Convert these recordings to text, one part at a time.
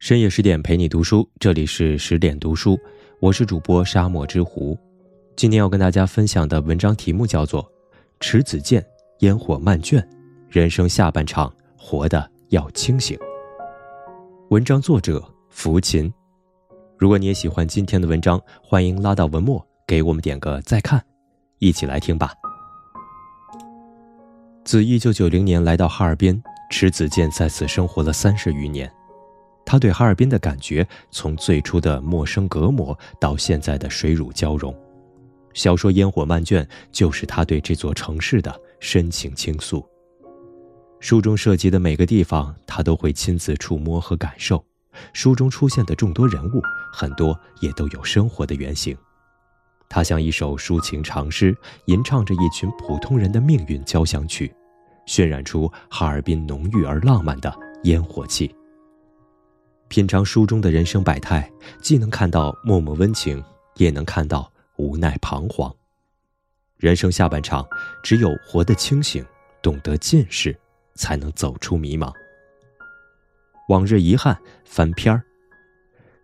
深夜十点陪你读书，这里是十点读书，我是主播沙漠之狐。今天要跟大家分享的文章题目叫做《迟子建烟火漫卷，人生下半场活得要清醒》。文章作者福琴。如果你也喜欢今天的文章，欢迎拉到文末给我们点个再看，一起来听吧。自一九九零年来到哈尔滨，迟子建在此生活了三十余年。他对哈尔滨的感觉，从最初的陌生隔膜，到现在的水乳交融。小说《烟火漫卷》就是他对这座城市的深情倾诉。书中涉及的每个地方，他都会亲自触摸和感受。书中出现的众多人物，很多也都有生活的原型。他像一首抒情长诗，吟唱着一群普通人的命运交响曲，渲染出哈尔滨浓郁而浪漫的烟火气。品尝书中的人生百态，既能看到脉脉温情，也能看到无奈彷徨。人生下半场，只有活得清醒，懂得见识，才能走出迷茫。往日遗憾翻篇儿。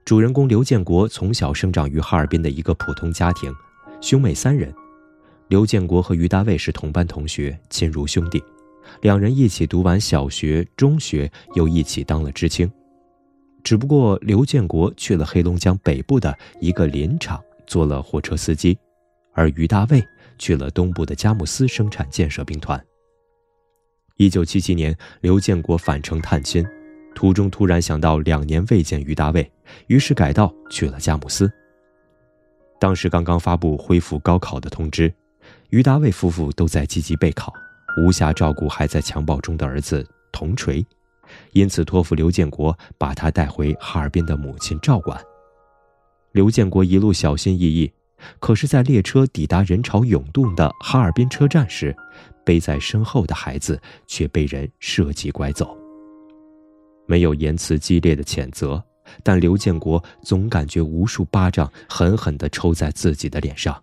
主人公刘建国从小生长于哈尔滨的一个普通家庭，兄妹三人。刘建国和于大卫是同班同学，亲如兄弟，两人一起读完小学、中学，又一起当了知青。只不过刘建国去了黑龙江北部的一个林场做了货车司机，而于大卫去了东部的佳木斯生产建设兵团。一九七七年，刘建国返程探亲，途中突然想到两年未见于大卫，于是改道去了佳木斯。当时刚刚发布恢复高考的通知，于大卫夫妇都在积极备考，无暇照顾还在襁褓中的儿子童锤。因此，托付刘建国把他带回哈尔滨的母亲照管。刘建国一路小心翼翼，可是，在列车抵达人潮涌动的哈尔滨车站时，背在身后的孩子却被人设计拐走。没有言辞激烈的谴责，但刘建国总感觉无数巴掌狠狠地抽在自己的脸上。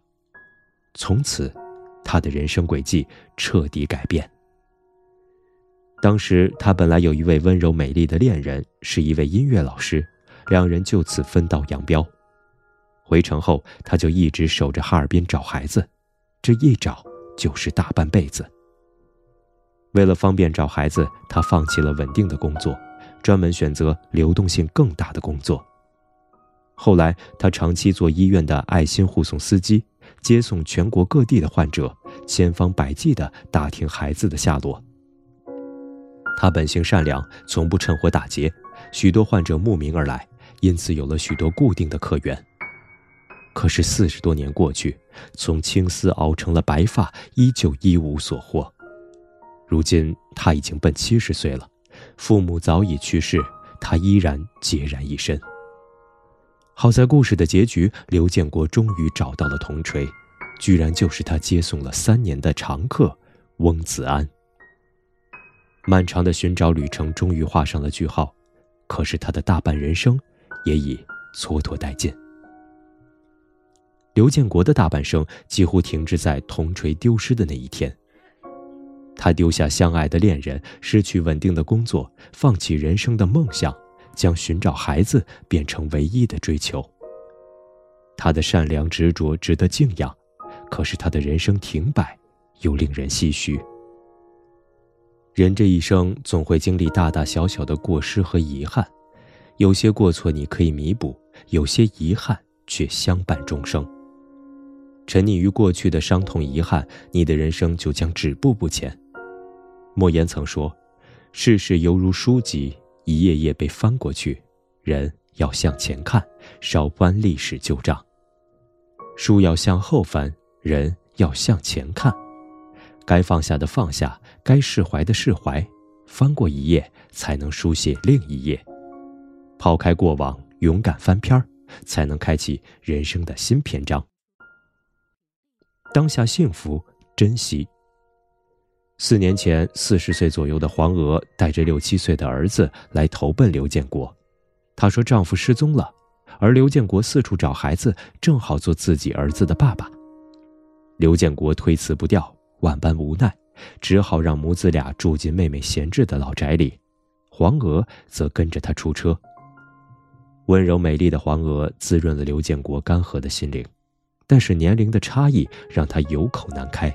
从此，他的人生轨迹彻底改变。当时他本来有一位温柔美丽的恋人，是一位音乐老师，两人就此分道扬镳。回城后，他就一直守着哈尔滨找孩子，这一找就是大半辈子。为了方便找孩子，他放弃了稳定的工作，专门选择流动性更大的工作。后来，他长期做医院的爱心护送司机，接送全国各地的患者，千方百计地打听孩子的下落。他本性善良，从不趁火打劫，许多患者慕名而来，因此有了许多固定的客源。可是四十多年过去，从青丝熬成了白发，依旧一无所获。如今他已经奔七十岁了，父母早已去世，他依然孑然一身。好在故事的结局，刘建国终于找到了铜锤，居然就是他接送了三年的常客翁子安。漫长的寻找旅程终于画上了句号，可是他的大半人生也已蹉跎殆尽。刘建国的大半生几乎停滞在铜锤丢失的那一天。他丢下相爱的恋人，失去稳定的工作，放弃人生的梦想，将寻找孩子变成唯一的追求。他的善良执着值得敬仰，可是他的人生停摆又令人唏嘘。人这一生总会经历大大小小的过失和遗憾，有些过错你可以弥补，有些遗憾却相伴终生。沉溺于过去的伤痛遗憾，你的人生就将止步不前。莫言曾说：“世事犹如书籍，一页页被翻过去，人要向前看，少翻历史旧账。书要向后翻，人要向前看。”该放下的放下，该释怀的释怀，翻过一页才能书写另一页。抛开过往，勇敢翻篇儿，才能开启人生的新篇章。当下幸福，珍惜。四年前，四十岁左右的黄娥带着六七岁的儿子来投奔刘建国。她说丈夫失踪了，而刘建国四处找孩子，正好做自己儿子的爸爸。刘建国推辞不掉。万般无奈，只好让母子俩住进妹妹闲置的老宅里，黄娥则跟着他出车。温柔美丽的黄娥滋润了刘建国干涸的心灵，但是年龄的差异让他有口难开。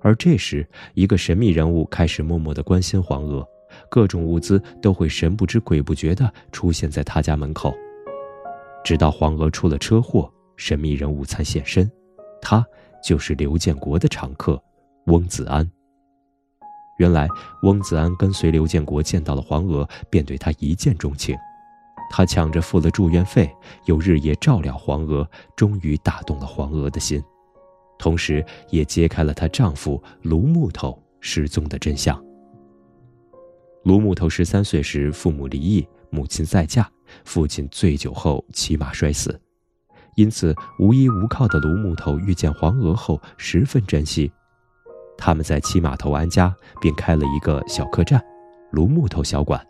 而这时，一个神秘人物开始默默的关心黄娥，各种物资都会神不知鬼不觉的出现在他家门口。直到黄娥出了车祸，神秘人物才现身，他就是刘建国的常客翁子安。原来，翁子安跟随刘建国见到了黄娥，便对他一见钟情。他抢着付了住院费，又日夜照料黄娥，终于打动了黄娥的心，同时也揭开了她丈夫卢木头失踪的真相。卢木头十三岁时，父母离异，母亲再嫁，父亲醉酒后骑马摔死，因此无依无靠的卢木头遇见黄娥后十分珍惜。他们在七码头安家，并开了一个小客栈——卢木头小馆。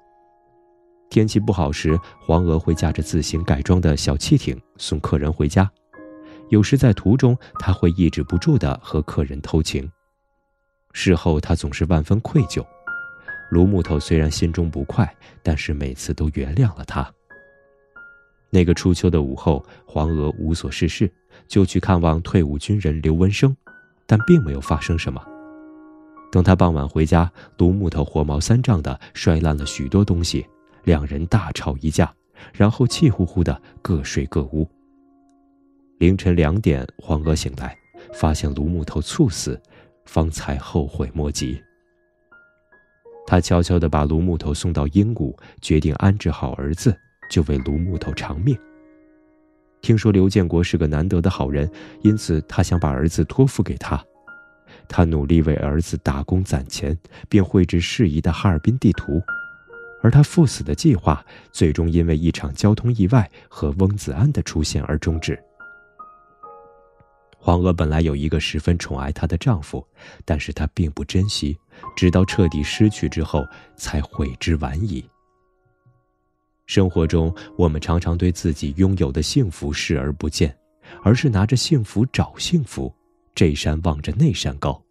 天气不好时，黄娥会驾着自行改装的小汽艇送客人回家。有时在途中，她会抑制不住地和客人偷情。事后，她总是万分愧疚。卢木头虽然心中不快，但是每次都原谅了他。那个初秋的午后，黄娥无所事事，就去看望退伍军人刘文生，但并没有发生什么。等他傍晚回家，卢木头火冒三丈地摔烂了许多东西。两人大吵一架，然后气呼呼的各睡各屋。凌晨两点，黄娥醒来，发现卢木头猝死，方才后悔莫及。他悄悄地把卢木头送到阴谷，决定安置好儿子，就为卢木头偿命。听说刘建国是个难得的好人，因此他想把儿子托付给他。他努力为儿子打工攒钱，并绘制适宜的哈尔滨地图。而他赴死的计划，最终因为一场交通意外和翁子安的出现而终止。黄娥本来有一个十分宠爱她的丈夫，但是她并不珍惜，直到彻底失去之后，才悔之晚矣。生活中，我们常常对自己拥有的幸福视而不见，而是拿着幸福找幸福，这山望着那山高。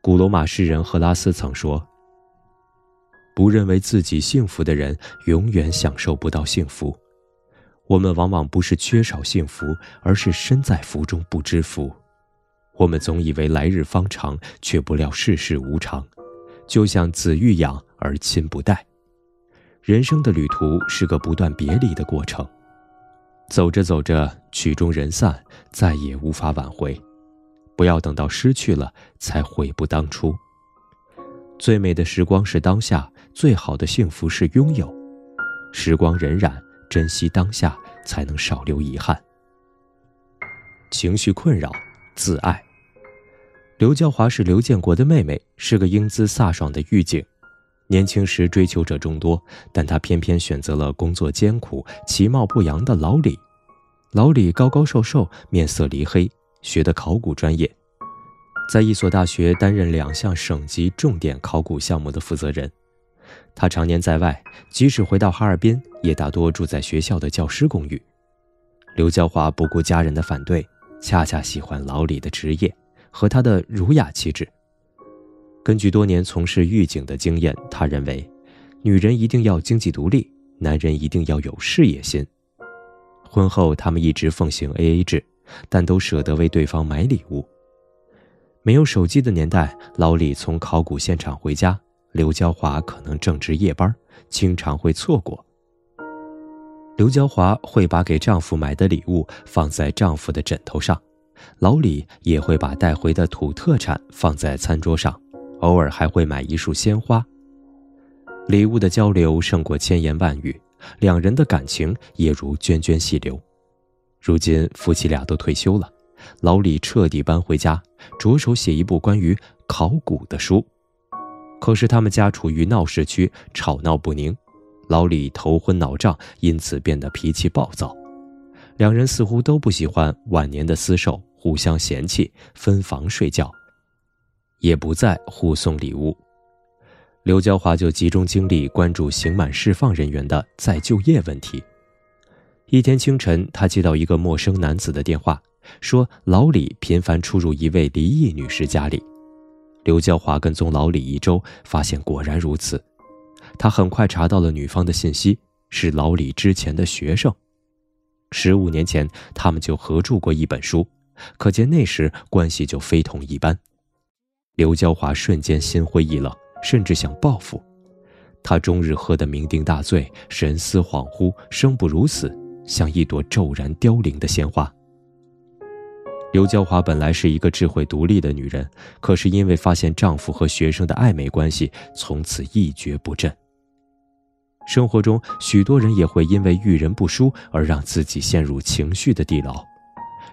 古罗马诗人赫拉斯曾说。不认为自己幸福的人，永远享受不到幸福。我们往往不是缺少幸福，而是身在福中不知福。我们总以为来日方长，却不料世事无常。就像子欲养而亲不待，人生的旅途是个不断别离的过程。走着走着，曲终人散，再也无法挽回。不要等到失去了，才悔不当初。最美的时光是当下。最好的幸福是拥有，时光荏苒，珍惜当下，才能少留遗憾。情绪困扰，自爱。刘娇华是刘建国的妹妹，是个英姿飒爽的狱警。年轻时追求者众多，但她偏偏选择了工作艰苦、其貌不扬的老李。老李高高瘦瘦，面色黧黑，学的考古专业，在一所大学担任两项省级重点考古项目的负责人。他常年在外，即使回到哈尔滨，也大多住在学校的教师公寓。刘娇华不顾家人的反对，恰恰喜欢老李的职业和他的儒雅气质。根据多年从事狱警的经验，他认为，女人一定要经济独立，男人一定要有事业心。婚后，他们一直奉行 AA 制，但都舍得为对方买礼物。没有手机的年代，老李从考古现场回家。刘娇华可能正值夜班，经常会错过。刘娇华会把给丈夫买的礼物放在丈夫的枕头上，老李也会把带回的土特产放在餐桌上，偶尔还会买一束鲜花。礼物的交流胜过千言万语，两人的感情也如涓涓细流。如今夫妻俩都退休了，老李彻底搬回家，着手写一部关于考古的书。可是他们家处于闹市区，吵闹不宁。老李头昏脑胀，因此变得脾气暴躁。两人似乎都不喜欢晚年的厮守，互相嫌弃，分房睡觉，也不再互送礼物。刘娇华就集中精力关注刑满释放人员的再就业问题。一天清晨，他接到一个陌生男子的电话，说老李频繁出入一位离异女士家里。刘娇华跟踪老李一周，发现果然如此。他很快查到了女方的信息，是老李之前的学生。十五年前，他们就合著过一本书，可见那时关系就非同一般。刘娇华瞬间心灰意冷，甚至想报复。他终日喝得酩酊大醉，神思恍惚，生不如死，像一朵骤然凋零的鲜花。刘娇华本来是一个智慧独立的女人，可是因为发现丈夫和学生的暧昧关系，从此一蹶不振。生活中，许多人也会因为遇人不淑而让自己陷入情绪的地牢，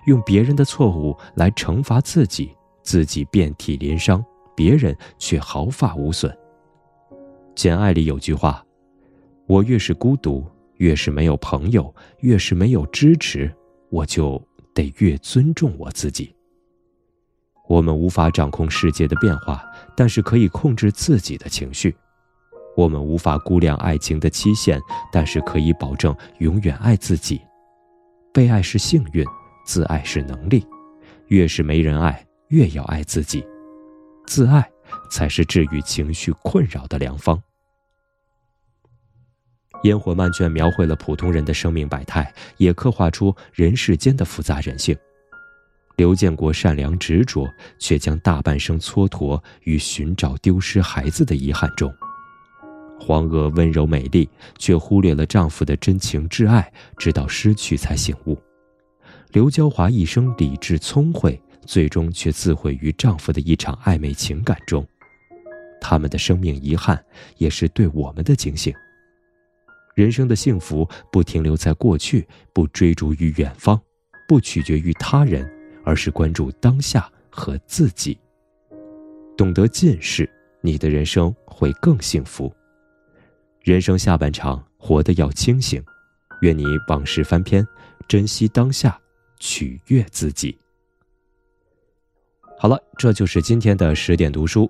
用别人的错误来惩罚自己，自己遍体鳞伤，别人却毫发无损。《简爱》里有句话：“我越是孤独，越是没有朋友，越是没有支持，我就。”得越尊重我自己。我们无法掌控世界的变化，但是可以控制自己的情绪。我们无法估量爱情的期限，但是可以保证永远爱自己。被爱是幸运，自爱是能力。越是没人爱，越要爱自己。自爱才是治愈情绪困扰的良方。烟火漫卷描绘了普通人的生命百态，也刻画出人世间的复杂人性。刘建国善良执着，却将大半生蹉跎于寻找丢失孩子的遗憾中；黄娥温柔美丽，却忽略了丈夫的真情挚爱，直到失去才醒悟；刘娇华一生理智聪慧，最终却自毁于丈夫的一场暧昧情感中。他们的生命遗憾，也是对我们的警醒。人生的幸福不停留在过去，不追逐于远方，不取决于他人，而是关注当下和自己。懂得近视，你的人生会更幸福。人生下半场，活得要清醒。愿你往事翻篇，珍惜当下，取悦自己。好了，这就是今天的十点读书。